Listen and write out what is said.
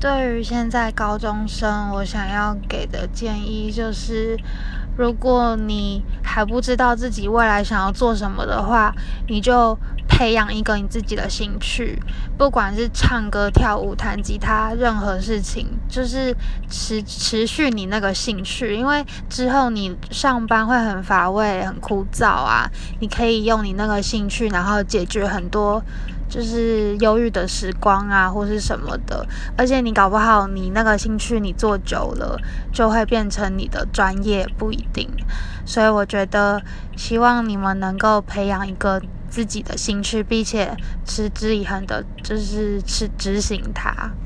对于现在高中生，我想要给的建议就是，如果你还不知道自己未来想要做什么的话，你就培养一个你自己的兴趣，不管是唱歌、跳舞、弹吉他，任何事情，就是持持续你那个兴趣，因为之后你上班会很乏味、很枯燥啊，你可以用你那个兴趣，然后解决很多。就是忧郁的时光啊，或是什么的，而且你搞不好你那个兴趣你做久了，就会变成你的专业，不一定。所以我觉得，希望你们能够培养一个自己的兴趣，并且持之以恒的，就是去执行它。